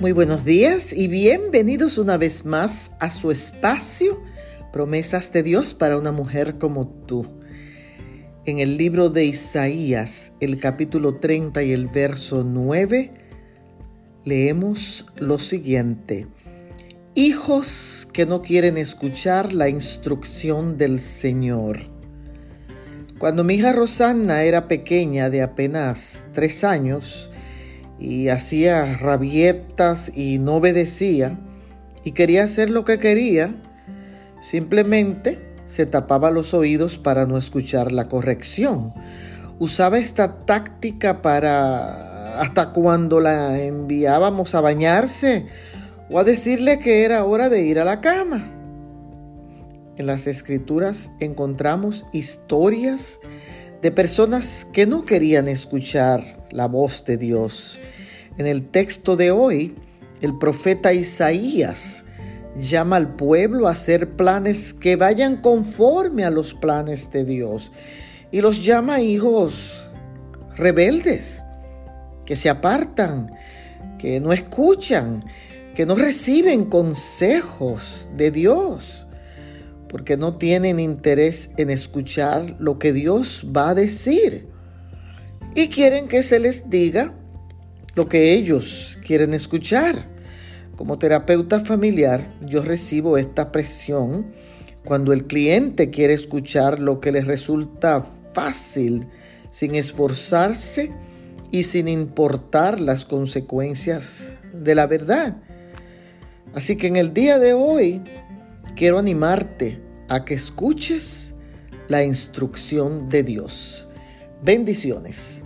Muy buenos días y bienvenidos una vez más a su espacio, promesas de Dios para una mujer como tú. En el libro de Isaías, el capítulo 30 y el verso 9, leemos lo siguiente. Hijos que no quieren escuchar la instrucción del Señor. Cuando mi hija Rosanna era pequeña de apenas tres años, y hacía rabietas y no obedecía y quería hacer lo que quería, simplemente se tapaba los oídos para no escuchar la corrección. Usaba esta táctica para hasta cuando la enviábamos a bañarse o a decirle que era hora de ir a la cama. En las escrituras encontramos historias de personas que no querían escuchar la voz de Dios. En el texto de hoy, el profeta Isaías llama al pueblo a hacer planes que vayan conforme a los planes de Dios y los llama hijos rebeldes, que se apartan, que no escuchan, que no reciben consejos de Dios porque no tienen interés en escuchar lo que Dios va a decir y quieren que se les diga lo que ellos quieren escuchar. Como terapeuta familiar, yo recibo esta presión cuando el cliente quiere escuchar lo que les resulta fácil, sin esforzarse y sin importar las consecuencias de la verdad. Así que en el día de hoy quiero animarte a que escuches la instrucción de Dios. Bendiciones.